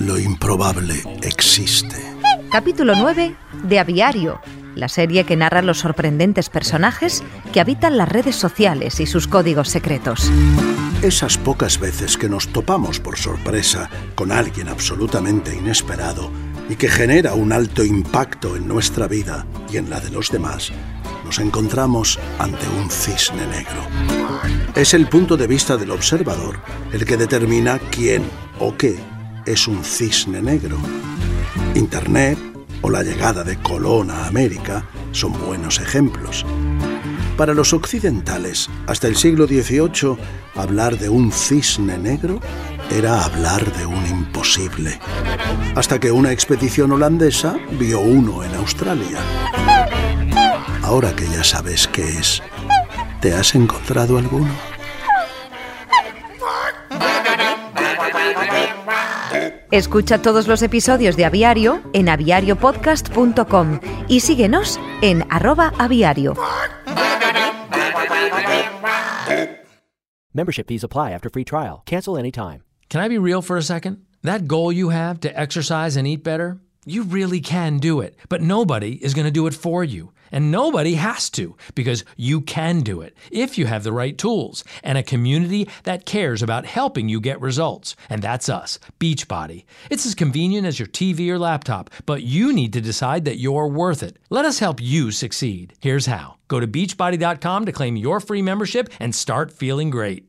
Lo improbable existe. Capítulo 9 de Aviario, la serie que narra los sorprendentes personajes que habitan las redes sociales y sus códigos secretos. Esas pocas veces que nos topamos por sorpresa con alguien absolutamente inesperado y que genera un alto impacto en nuestra vida y en la de los demás, nos encontramos ante un cisne negro. Es el punto de vista del observador el que determina quién o qué es un cisne negro. Internet o la llegada de Colón a América son buenos ejemplos. Para los occidentales, hasta el siglo XVIII, hablar de un cisne negro era hablar de un imposible. Hasta que una expedición holandesa vio uno en Australia. Ahora que ya sabes qué es, ¿te has encontrado alguno? Escucha todos los episodios de Aviario en aviariopodcast.com y síguenos en arroba aviario. Membership fees apply after free trial. Cancel anytime. Can I be real for a second? That goal you have to exercise and eat better, you really can do it, but nobody is going to do it for you. And nobody has to because you can do it if you have the right tools and a community that cares about helping you get results. And that's us, Beachbody. It's as convenient as your TV or laptop, but you need to decide that you're worth it. Let us help you succeed. Here's how go to beachbody.com to claim your free membership and start feeling great.